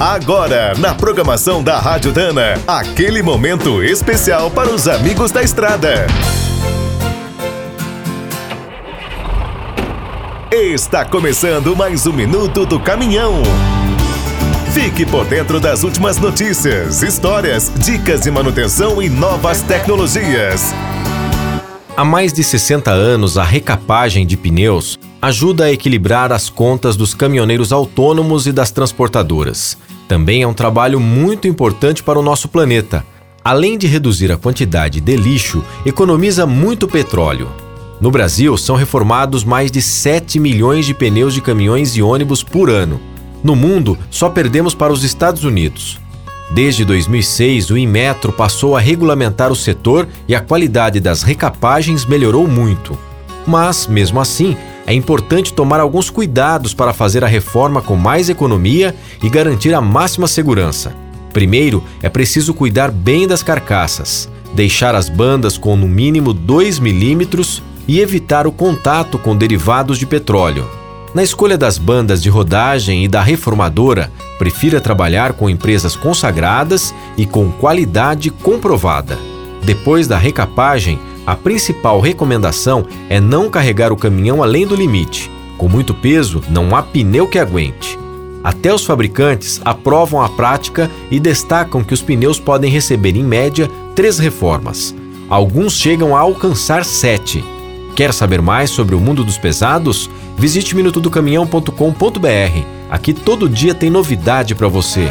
Agora, na programação da Rádio Dana, aquele momento especial para os amigos da estrada. Está começando mais um minuto do caminhão. Fique por dentro das últimas notícias, histórias, dicas de manutenção e novas tecnologias. Há mais de 60 anos, a recapagem de pneus ajuda a equilibrar as contas dos caminhoneiros autônomos e das transportadoras. Também é um trabalho muito importante para o nosso planeta. Além de reduzir a quantidade de lixo, economiza muito petróleo. No Brasil, são reformados mais de 7 milhões de pneus de caminhões e ônibus por ano. No mundo, só perdemos para os Estados Unidos. Desde 2006, o Inmetro passou a regulamentar o setor e a qualidade das recapagens melhorou muito. Mas, mesmo assim, é importante tomar alguns cuidados para fazer a reforma com mais economia e garantir a máxima segurança. Primeiro, é preciso cuidar bem das carcaças, deixar as bandas com no mínimo 2 milímetros e evitar o contato com derivados de petróleo. Na escolha das bandas de rodagem e da reformadora, prefira trabalhar com empresas consagradas e com qualidade comprovada. Depois da recapagem, a principal recomendação é não carregar o caminhão além do limite. Com muito peso, não há pneu que aguente. Até os fabricantes aprovam a prática e destacam que os pneus podem receber, em média, três reformas. Alguns chegam a alcançar sete. Quer saber mais sobre o mundo dos pesados? Visite minutodocaminhão.com.br. Aqui todo dia tem novidade para você.